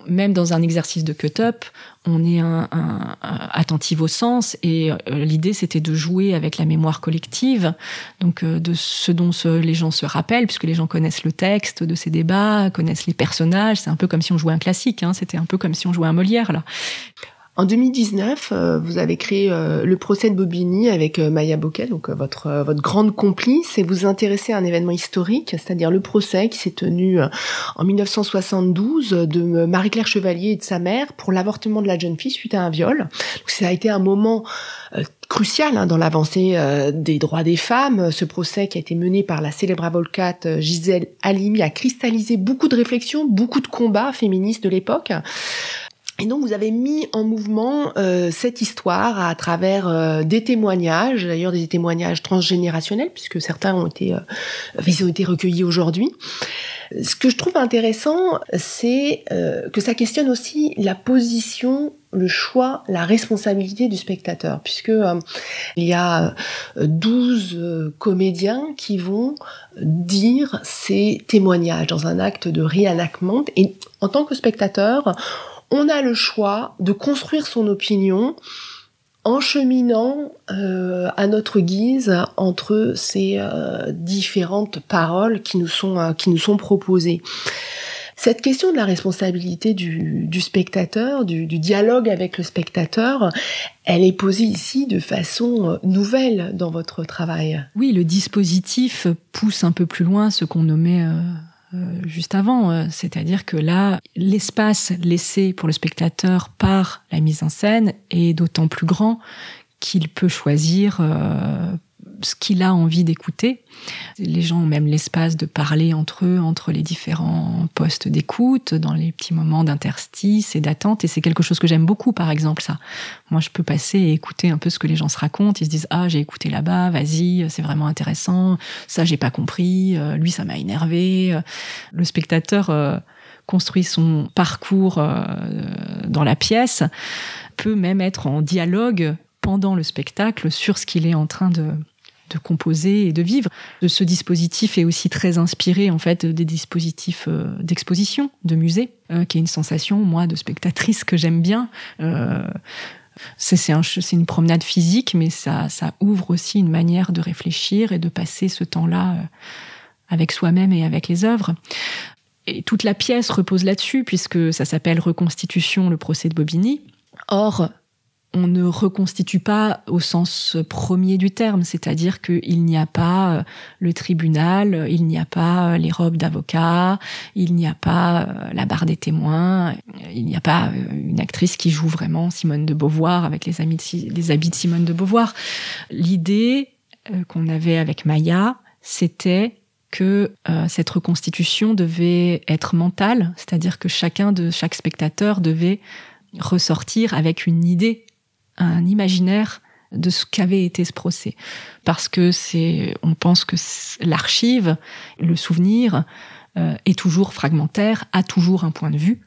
même dans un exercice de cut-up, on est un, attentif au sens et euh, l'idée c'était de jouer avec la mémoire collective, donc euh, de ce dont les gens se rappellent, puisque les gens connaissent le texte de ces débats, connaissent les personnages. C'est un peu comme si on jouait un classique, hein, c'était un peu comme si on jouait un Molière là. En 2019, euh, vous avez créé euh, le procès de Bobigny avec euh, Maya Bocquet, donc votre votre grande complice, et vous intéressez à un événement historique, c'est-à-dire le procès qui s'est tenu en 1972 de Marie-Claire Chevalier et de sa mère pour l'avortement de la jeune fille suite à un viol. Donc, ça a été un moment crucial hein, dans l'avancée des droits des femmes. Ce procès qui a été mené par la célèbre avocate Gisèle Halimi a cristallisé beaucoup de réflexions, beaucoup de combats féministes de l'époque. Et donc vous avez mis en mouvement euh, cette histoire à travers euh, des témoignages, d'ailleurs des témoignages transgénérationnels puisque certains ont été, euh, ils ont été recueillis aujourd'hui. Ce que je trouve intéressant, c'est que ça questionne aussi la position, le choix, la responsabilité du spectateur, puisque il y a 12 comédiens qui vont dire ces témoignages dans un acte de réanacement, et en tant que spectateur, on a le choix de construire son opinion en cheminant euh, à notre guise entre ces euh, différentes paroles qui nous sont, euh, qui nous sont proposées. Cette question de la responsabilité du, spectateur, du, dialogue avec le spectateur, elle est posée ici de façon nouvelle dans votre travail. Oui, le dispositif pousse un peu plus loin ce qu'on nommait juste avant. Euh, c'est-à-dire que là, l'espace laissé pour le spectateur par la mise en scène est d'autant plus grand qu'il peut choisir euh, ce qu'il a envie d'écouter. Les gens ont même l'espace de parler entre eux, entre les différents postes d'écoute, dans les petits moments d'interstice et d'attente. Et c'est quelque chose que j'aime beaucoup, par exemple, ça. Moi, je peux passer et écouter un peu ce que les gens se racontent. Ils se disent, ah, j'ai écouté là-bas, vas-y, c'est vraiment intéressant. Ça, j'ai pas compris. Euh, lui, ça m'a énervé. Le spectateur euh, construit son parcours euh, dans la pièce, peut même être en dialogue pendant le spectacle sur ce qu'il est en train de, de composer et de vivre. Ce dispositif est aussi très inspiré en fait des dispositifs euh, d'exposition, de musée, euh, qui est une sensation moi de spectatrice que j'aime bien. Euh, c'est un, une promenade physique, mais ça, ça ouvre aussi une manière de réfléchir et de passer ce temps-là avec soi-même et avec les œuvres. Et toute la pièce repose là-dessus, puisque ça s'appelle Reconstitution, le procès de Bobigny. Or, on ne reconstitue pas au sens premier du terme, c'est-à-dire qu'il n'y a pas euh, le tribunal, il n'y a pas euh, les robes d'avocat, il n'y a pas euh, la barre des témoins, il n'y a pas une actrice qui joue vraiment Simone de Beauvoir avec les, habits de Simone de Beauvoir. L'idée qu'on avait avec Maya, c'était que cette reconstitution devait être mentale, c'est-à-dire que chacun de chaque spectateur devait ressortir avec une idée un imaginaire de ce qu'avait été ce procès. Parce que c'est, on pense que l'archive, le souvenir, euh, est toujours fragmentaire, a toujours un point de vue.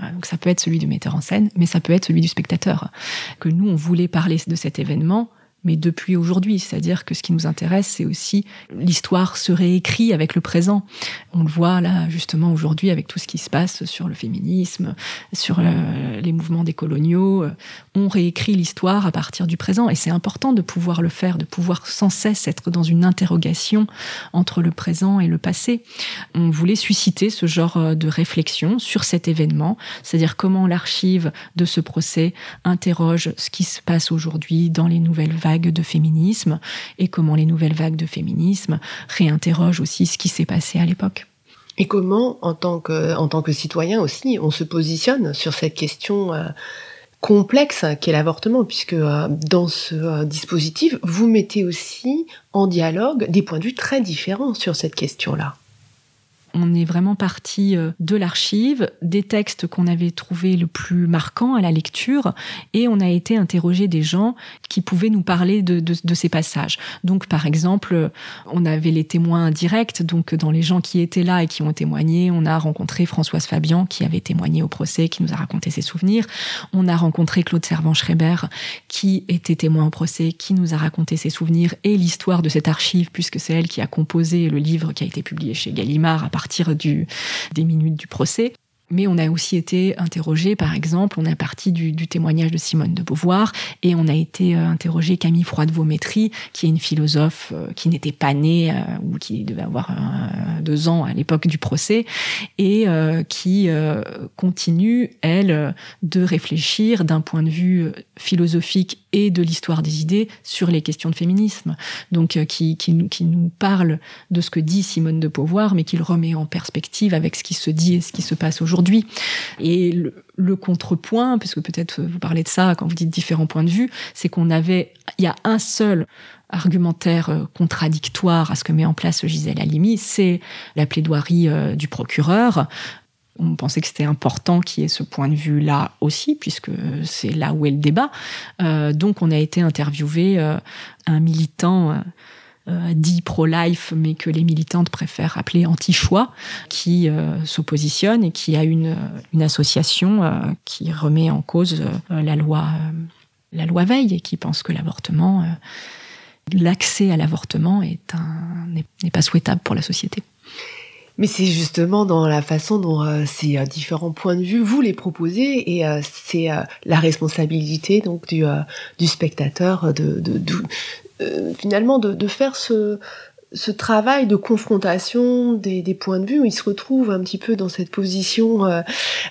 Euh, donc ça peut être celui du metteur en scène, mais ça peut être celui du spectateur. Que nous, on voulait parler de cet événement mais depuis aujourd'hui. C'est-à-dire que ce qui nous intéresse, c'est aussi l'histoire se réécrit avec le présent. On le voit là justement aujourd'hui avec tout ce qui se passe sur le féminisme, sur euh, les mouvements décoloniaux. On réécrit l'histoire à partir du présent et c'est important de pouvoir le faire, de pouvoir sans cesse être dans une interrogation entre le présent et le passé. On voulait susciter ce genre de réflexion sur cet événement, c'est-à-dire comment l'archive de ce procès interroge ce qui se passe aujourd'hui dans les nouvelles vagues de féminisme et comment les nouvelles vagues de féminisme réinterrogent aussi ce qui s'est passé à l'époque. Et comment, en tant que, en tant que citoyen aussi, on se positionne sur cette question euh, complexe qu'est l'avortement, puisque euh, dans ce euh, dispositif, vous mettez aussi en dialogue des points de vue très différents sur cette question-là. On est vraiment parti euh, de l'archive, des textes qu'on avait trouvés le plus marquants à la lecture, et on a été interroger des gens qui pouvaient nous parler de, ces passages. Donc, par exemple, on avait les témoins directs, donc dans les gens qui étaient là et qui ont témoigné, on a rencontré Françoise Fabian qui avait témoigné au procès, qui nous a raconté ses souvenirs. On a rencontré Claude Servan-Schreiber qui était témoin au procès, qui nous a raconté ses souvenirs et l'histoire de cette archive, puisque c'est elle qui a composé le livre qui a été publié chez Gallimard à partir du, des minutes du procès. Mais on a aussi été interrogé, par exemple, on est parti du, témoignage de Simone de Beauvoir et on a été euh, interrogé Camille Froide-Vaumétrie, qui est une philosophe euh, qui n'était pas née euh, ou qui devait avoir deux ans à l'époque du procès et qui continue, elle, de réfléchir d'un point de vue philosophique et de l'histoire des idées sur les questions de féminisme. Donc, qui, qui nous parle de ce que dit Simone de Beauvoir, mais qui le remet en perspective avec ce qui se dit et ce qui se passe aujourd'hui Et le, contrepoint, puisque peut-être vous parlez de ça quand vous dites différents points de vue, c'est qu'on avait, il y a un seul argumentaire euh, contradictoire à ce que met en place Gisèle Halimi, c'est la plaidoirie euh, du procureur. On pensait que c'était important qu'il y ait ce point de vue-là aussi, puisque c'est là où est le débat. Euh, donc on a été interviewé un militant dit pro-life, mais que les militantes préfèrent appeler anti-choix, qui euh, s'oppositionne et qui a une, une association euh, qui remet en cause la loi, la loi Veil et qui pense que l'avortement, l'accès à l'avortement est n'est pas souhaitable pour la société. Mais c'est justement dans la façon dont ces différents points de vue vous les proposez et c'est la responsabilité donc du, du spectateur de, euh, finalement de, de, faire ce, ce travail de confrontation des, points de vue, il se retrouve un petit peu dans cette position euh,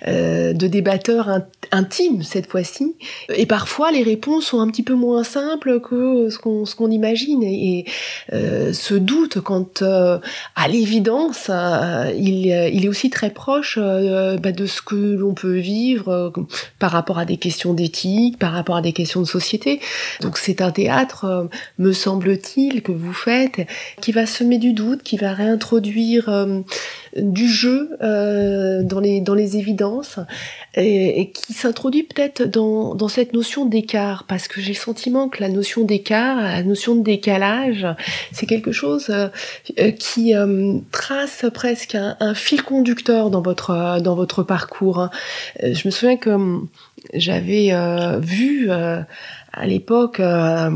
euh de débatteur intime cette fois-ci. Et parfois, les réponses sont un petit peu moins simples que ce qu'on qu'on imagine. Et, euh, ce doute, quand à l'évidence, il, il, est aussi très proche bah, de ce que l'on peut vivre par rapport à des questions d'éthique, par rapport à des questions de société. Donc c'est un théâtre, me semble-t-il, que vous faites qui va semer du doute, qui va réintroduire euh, du jeu euh, dans, les, dans les évidences, et, qui s'introduit peut-être dans, dans cette notion d'écart, parce que j'ai le sentiment que la notion d'écart, la notion de décalage, c'est quelque chose euh, qui trace presque un, fil conducteur dans votre, dans votre parcours. Hein. Je me souviens que j'avais vu à l'époque euh,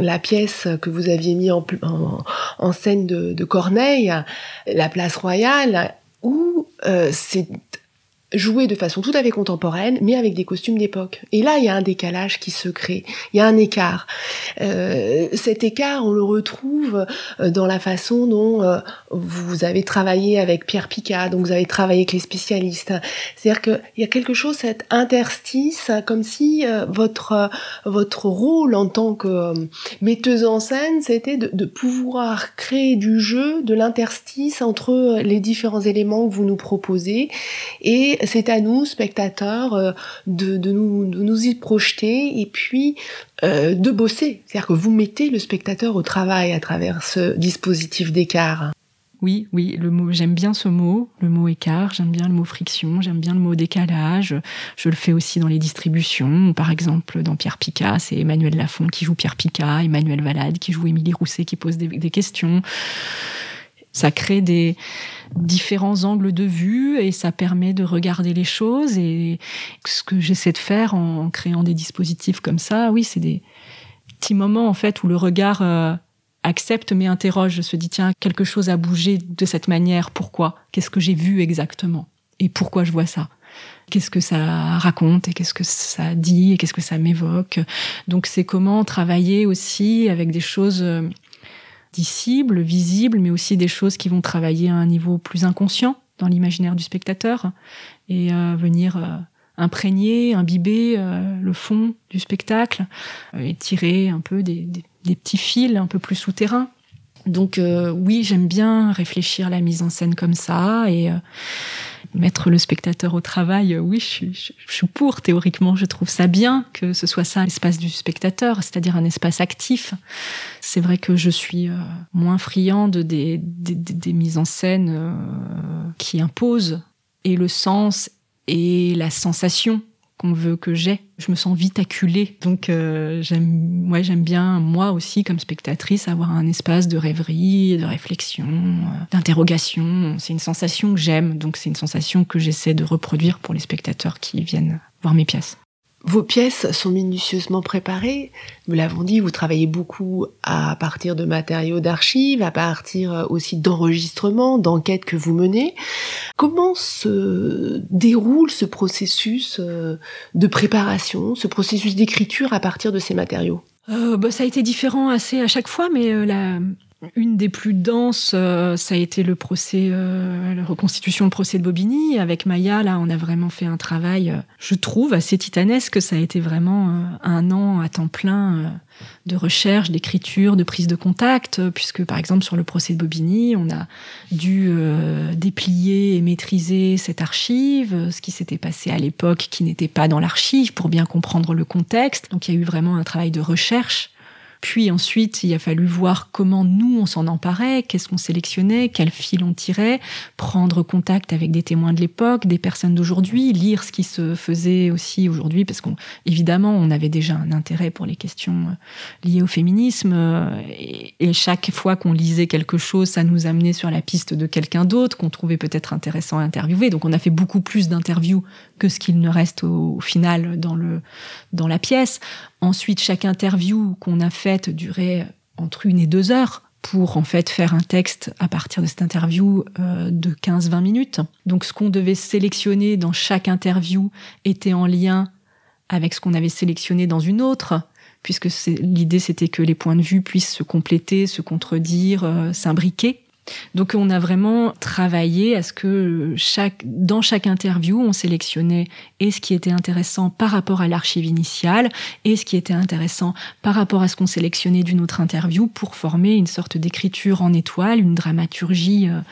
la pièce que vous aviez mis en, scène de, de, Corneille, la place royale, où euh, c'est jouer de façon tout à fait contemporaine, mais avec des costumes d'époque. Et là, il y a un décalage qui se crée, il y a un écart. Euh, cet écart, on le retrouve euh, dans la façon dont euh, vous avez travaillé avec Pierre Picard, donc vous avez travaillé avec les spécialistes. C'est-à-dire qu'il y a quelque chose, cet interstice, comme si votre votre rôle en tant que metteuse en scène, c'était de, de pouvoir créer du jeu, de l'interstice entre les différents éléments que vous nous proposez et c'est à nous, spectateurs, euh, de, nous, y projeter et puis euh, de bosser. C'est-à-dire que vous mettez le spectateur au travail à travers ce dispositif d'écart. Oui, oui, le mot, j'aime bien ce mot, le mot écart, j'aime bien le mot friction, j'aime bien le mot décalage. Je le fais aussi dans les distributions. Par exemple, dans Pierre Picard, c'est Emmanuel Lafont qui joue Pierre Picard, Emmanuel Valade qui joue Émilie Rousset qui pose des questions. Ça crée des différents angles de vue et ça permet de regarder les choses. Et ce que j'essaie de faire en créant des dispositifs comme ça, oui, c'est des petits moments en fait où le regard euh, accepte mais interroge, se dit tiens quelque chose a bougé de cette manière. Pourquoi? Qu'est-ce que j'ai vu exactement? Et pourquoi je vois ça? Qu'est-ce que ça raconte et qu'est-ce que ça dit et qu'est-ce que ça m'évoque? Donc c'est comment travailler aussi avec des choses euh, visibles, mais aussi des choses qui vont travailler à un niveau plus inconscient dans l'imaginaire du spectateur et euh, venir euh, imprégner, imbiber euh, le fond du spectacle et tirer un peu des, petits fils un peu plus souterrains. Donc oui, j'aime bien réfléchir la mise en scène comme ça et mettre le spectateur au travail, euh, oui, je, suis pour théoriquement. Je trouve ça bien que ce soit ça l'espace du spectateur, c'est-à-dire un espace actif. C'est vrai que je suis euh, moins friande des, des, mises en scène euh, qui imposent et le sens et la sensation qu'on veut que j'ai. Je me sens vite acculée. Donc euh, j'aime ouais, j'aime bien moi aussi comme spectatrice avoir un espace de rêverie, de réflexion, euh, d'interrogation. C'est une sensation que j'aime, donc c'est une sensation que j'essaie de reproduire pour les spectateurs qui viennent voir mes pièces. Vos pièces sont minutieusement préparées. Nous l'avons dit, vous travaillez beaucoup à partir de matériaux d'archives, à partir euh, aussi d'enregistrements, d'enquêtes que vous menez. Comment se déroule ce processus euh, de préparation, ce processus d'écriture à partir de ces matériaux? Euh, bah, Ça a été différent assez à chaque fois, mais la, une des plus denses, euh, ça a été le procès, euh, la reconstitution, le procès de Bobigny. Avec Maya, là, on a vraiment fait un travail, euh, je trouve, assez titanesque. Ça a été vraiment un an à temps plein de recherche, d'écriture, de prise de contact, puisque, par exemple, sur le procès de Bobigny, on a dû déplier et maîtriser cette archive, ce qui s'était passé à l'époque qui n'était pas dans l'archive, pour bien comprendre le contexte. Donc, il y a eu vraiment un travail de recherche puis ensuite, il a fallu voir comment nous, on s'en emparait, qu'est-ce qu'on sélectionnait, quel fil on tirait, prendre contact avec des témoins de l'époque, des personnes d'aujourd'hui, lire ce qui se faisait aussi aujourd'hui, parce qu'évidemment, on avait déjà un intérêt pour les questions euh, liées au féminisme, euh, et, chaque fois qu'on lisait quelque chose, ça nous amenait sur la piste de quelqu'un d'autre qu'on trouvait peut-être intéressant à interviewer. Donc on a fait beaucoup plus d'interviews que ce qu'il ne reste au, au final dans, le, dans la pièce. Ensuite, chaque interview qu'on a faite durait entre une et deux heures pour en fait faire un texte à partir de cette interview euh, de 15-20 minutes. Donc ce qu'on devait sélectionner dans chaque interview était en lien avec ce qu'on avait sélectionné dans une autre, puisque l'idée c'était que les points de vue puissent se compléter, se contredire, euh, s'imbriquer. Donc on a vraiment travaillé à ce que chaque, dans chaque interview, on sélectionnait et ce qui était intéressant par rapport à l'archive initiale et ce qui était intéressant par rapport à ce qu'on sélectionnait d'une autre interview pour former une sorte d'écriture en étoile, une dramaturgie euh, euh,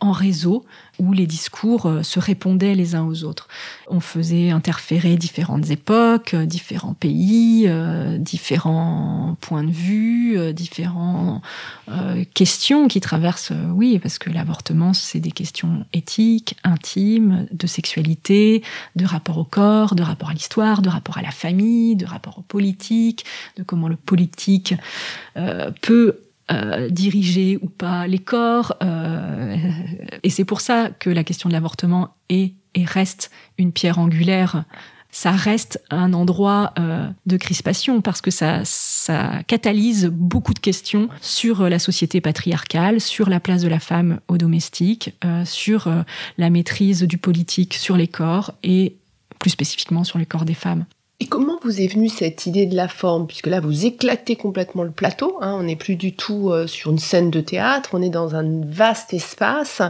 en réseau où les discours euh, se répondaient les uns aux autres. On faisait interférer différentes époques, euh, différents pays, différents points de vue, différentes questions qui traversent, oui, parce que l'avortement, c'est des questions éthiques, intimes, de sexualité, de rapport au corps, de rapport à l'histoire, de rapport à la famille, de rapport au politique, de comment le politique peut euh, diriger ou pas les corps. Euh, et c'est pour ça que la question de l'avortement est et reste une pierre angulaire ça reste un endroit euh, de crispation parce que ça, ça catalyse beaucoup de questions sur la société patriarcale, sur la place de la femme au domestique, euh, sur euh, la maîtrise du politique sur les corps et plus spécifiquement sur les corps des femmes. Et comment vous est venue cette idée de la forme? Puisque là, vous éclatez complètement le plateau. Hein, on n'est plus du tout euh, sur une scène de théâtre. On est dans un vaste espace,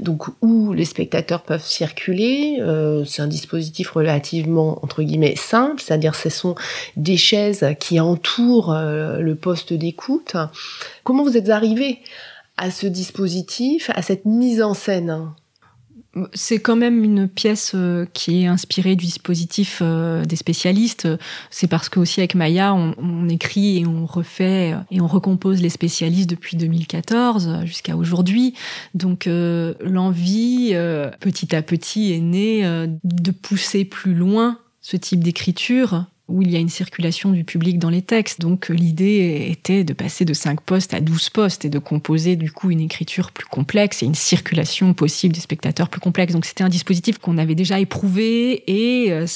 donc où les spectateurs peuvent circuler. Euh, c'est un dispositif relativement entre guillemets simple, c'est-à-dire ce sont des chaises qui entourent euh, le poste d'écoute. Comment vous êtes arrivé à ce dispositif, à cette mise en scène? C'est quand même une pièce euh, qui est inspirée du dispositif euh, des spécialistes. C'est parce que aussi avec Maya, on, écrit et on refait euh, et on recompose les spécialistes depuis 2014 jusqu'à aujourd'hui. Donc l'envie, petit à petit, est née de pousser plus loin ce type d'écriture où il y a une circulation du public dans les textes. Donc l'idée était de passer de 5 postes à 12 postes et de composer du coup une écriture plus complexe et une circulation possible des spectateurs plus complexe. Donc c'était un dispositif qu'on avait déjà éprouvé et euh,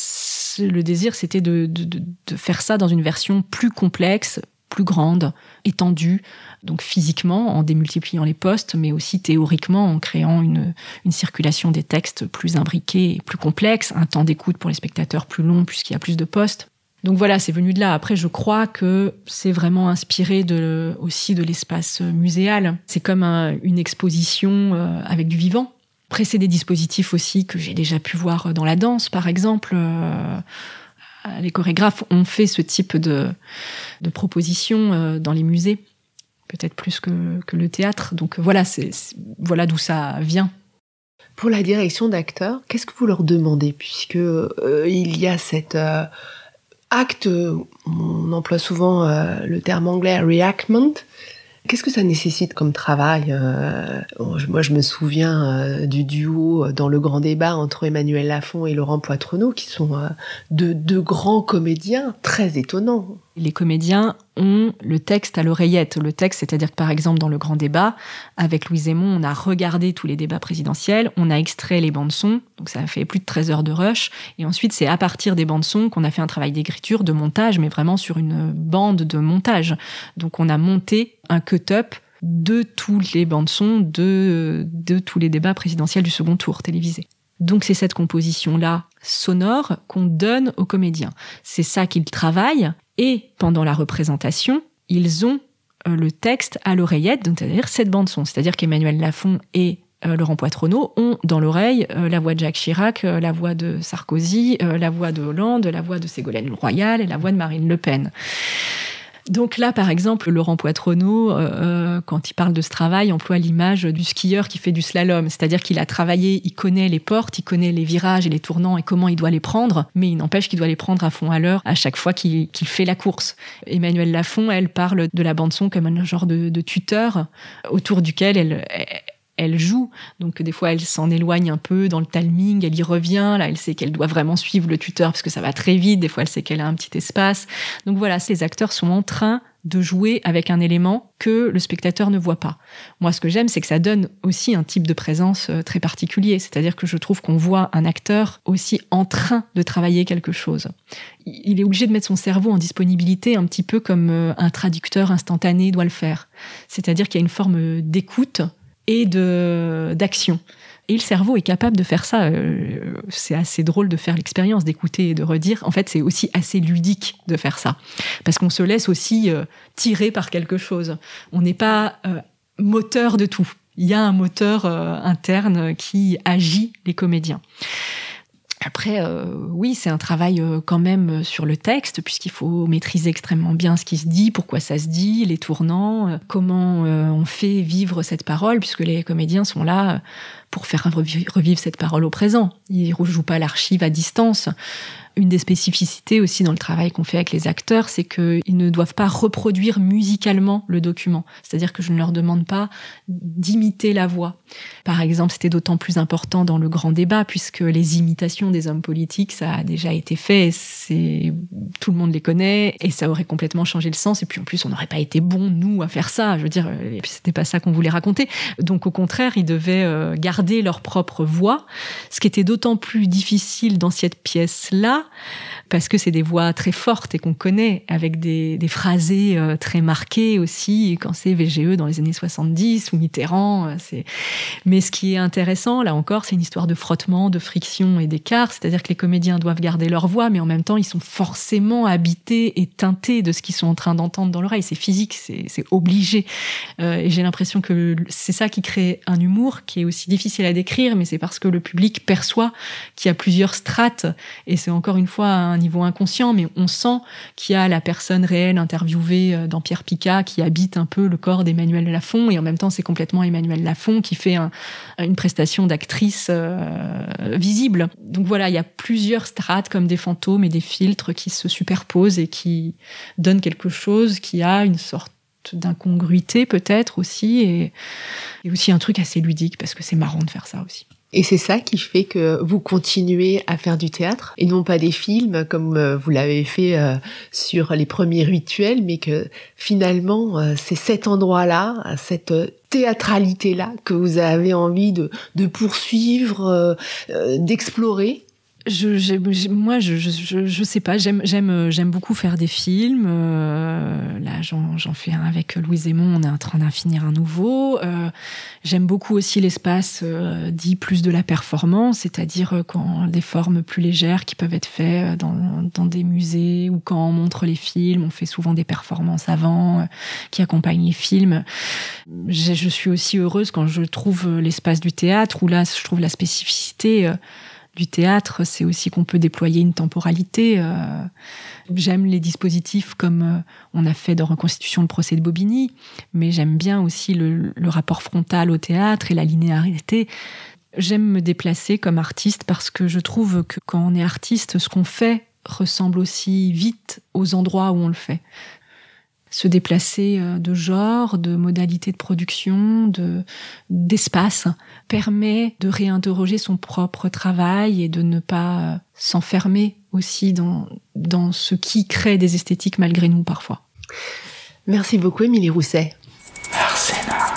le désir c'était de, de, faire ça dans une version plus complexe, plus grande, étendue, donc physiquement en démultipliant les postes, mais aussi théoriquement en créant une, une circulation des textes plus imbriquée et plus complexe, un temps d'écoute pour les spectateurs plus long puisqu'il y a plus de postes. Donc voilà, c'est venu de là. Après, je crois que c'est vraiment inspiré aussi de l'espace muséal. C'est comme une exposition euh, avec du vivant. Après, c'est des dispositifs aussi que j'ai déjà pu voir dans la danse, par exemple. Euh, les chorégraphes ont fait ce type de, de propositions euh, dans les musées, peut-être plus que, que, le théâtre. Donc voilà, c'est voilà d'où ça vient. Pour la direction d'acteurs, qu'est-ce que vous leur demandez? Puisque il y a cette acte, on emploie souvent euh, le terme anglais reactment. Qu'est-ce que ça nécessite comme travail euh, Moi, je me souviens euh, du duo dans le grand débat entre Emmanuel Lafont et Laurent Poitrenaud, qui sont deux grands comédiens très étonnants. Les comédiens ont le texte à l'oreillette. Le texte, c'est-à-dire que par exemple dans le grand débat, avec Louise Aymon, on a regardé tous les débats présidentiels, on a extrait les bandes son, donc ça a fait plus de 13 heures de rush, et ensuite c'est à partir des bandes son qu'on a fait un travail d'écriture, de montage, mais vraiment sur une bande de montage. Donc on a monté un cut-up de toutes les bandes son de, de tous les débats présidentiels du second tour télévisé. Donc c'est cette composition-là sonore qu'on donne aux comédiens. C'est ça qu'ils travaillent et pendant la représentation, ils ont euh, le texte à l'oreillette, c'est-à-dire cette bande son. C'est-à-dire qu'Emmanuel Lafont et euh, Laurent Poitrenaud ont dans l'oreille euh, la voix de Jacques Chirac, la voix de Sarkozy, la voix de Hollande, la voix de Ségolène Royal et la voix de Marine Le Pen. Donc là, par exemple, Laurent Poitrenaud, euh, euh, quand il parle de ce travail, emploie l'image du skieur qui fait du slalom. C'est-à-dire qu'il a travaillé, il connaît les portes, il connaît les virages et les tournants et comment il doit les prendre, mais il n'empêche qu'il doit les prendre à fond à l'heure à chaque fois qu'il fait la course. Emmanuel Lafont, elle parle de la bande-son comme un genre de, tuteur autour duquel elle joue. Donc des fois, elle s'en éloigne un peu dans le timing, elle y revient. Là, elle sait qu'elle doit vraiment suivre le tuteur parce que ça va très vite. Des fois, elle sait qu'elle a un petit espace. Donc voilà, ces acteurs sont en train de jouer avec un élément que le spectateur ne voit pas. Moi, ce que j'aime, c'est que ça donne aussi un type de présence euh, très particulier. C'est-à-dire que je trouve qu'on voit un acteur aussi en train de travailler quelque chose. Il est obligé de mettre son cerveau en disponibilité un petit peu comme euh, un traducteur instantané doit le faire. C'est-à-dire qu'il y a une forme d'écoute et d'action. Et le cerveau est capable de faire ça. Euh, c'est assez drôle de faire l'expérience, d'écouter et de redire. En fait, c'est aussi assez ludique de faire ça. Parce qu'on se laisse aussi euh, tirer par quelque chose. On n'est pas euh, moteur de tout. Il y a un moteur interne qui agit les comédiens. Après, euh, oui, c'est un travail euh, quand même euh, sur le texte, puisqu'il faut maîtriser extrêmement bien ce qui se dit, pourquoi ça se dit, les tournants, comment on fait vivre cette parole, puisque les comédiens sont là pour faire revivre cette parole au présent. Ils ne jouent pas l'archive à distance. Une des spécificités aussi dans le travail qu'on fait avec les acteurs, c'est qu'ils ne doivent pas reproduire musicalement le document. C'est-à-dire que je ne leur demande pas d'imiter la voix. Par exemple, c'était d'autant plus important dans le grand débat, puisque les imitations des hommes politiques, ça a déjà été fait, c'est tout le monde les connaît, et ça aurait complètement changé le sens. Et puis en plus, on n'aurait pas été bon nous à faire ça. Je veux dire, c'était pas ça qu'on voulait raconter. Donc au contraire, ils devaient euh, garder garder leur propre voix, ce qui était d'autant plus difficile dans cette pièce-là, parce que c'est des voix très fortes et qu'on connaît, avec des, des phrasés euh, très marqués aussi, quand c'est VGE dans les années 70 ou Mitterrand. Euh, c'est... Mais ce qui est intéressant, là encore, c'est une histoire de frottement, de friction et d'écart, c'est-à-dire que les comédiens doivent garder leur voix, mais en même temps, ils sont forcément habités et teintés de ce qu'ils sont en train d'entendre dans l'oreille. C'est physique, c'est, c'est obligé. Euh, et j'ai l'impression que c'est ça qui crée un humour qui est aussi difficile à décrire, mais c'est parce que le public perçoit qu'il y a plusieurs strates, et c'est encore une fois un niveau inconscient, mais on sent qu'il y a la personne réelle interviewée euh, dans Pierre Picat qui habite un peu le corps d'Emmanuel Lafont et en même temps c'est complètement Emmanuel Lafont qui fait une prestation d'actrice euh, visible. Donc voilà, il y a plusieurs strates comme des fantômes et des filtres qui se superposent et qui donnent quelque chose qui a une sorte d'incongruité peut-être aussi et, aussi un truc assez ludique parce que c'est marrant de faire ça aussi. Et c'est ça qui fait que vous continuez à faire du théâtre et non pas des films comme euh, vous l'avez fait euh, sur les premiers rituels, mais que finalement euh, c'est cet endroit-là, cette théâtralité-là que vous avez envie de poursuivre, d'explorer je, moi, je, je, sais pas. J'aime, j'aime, beaucoup faire des films. Euh, là, j'en, fais un avec Louise Aymon. On est en train d'en finir un nouveau. Euh, j'aime beaucoup aussi l'espace euh, dit plus de la performance, c'est-à-dire euh, quand des formes plus légères qui peuvent être faites dans, dans des musées ou quand on montre les films, on fait souvent des performances avant qui accompagnent les films. Je suis aussi heureuse quand je trouve l'espace du théâtre où là, je trouve la spécificité du théâtre, c'est aussi qu'on peut déployer une temporalité. Euh, j'aime les dispositifs comme euh, on a fait dans Reconstitution le procès de Bobigny, mais j'aime bien aussi le, rapport frontal au théâtre et la linéarité. J'aime me déplacer comme artiste parce que je trouve que quand on est artiste, ce qu'on fait ressemble aussi vite aux endroits où on le fait se déplacer euh, de genre, de modalité de production, de d'espace permet de réinterroger son propre travail et de ne pas euh, s'enfermer aussi dans dans ce qui crée des esthétiques malgré nous parfois. Merci beaucoup Émilie Rousset. Arsena.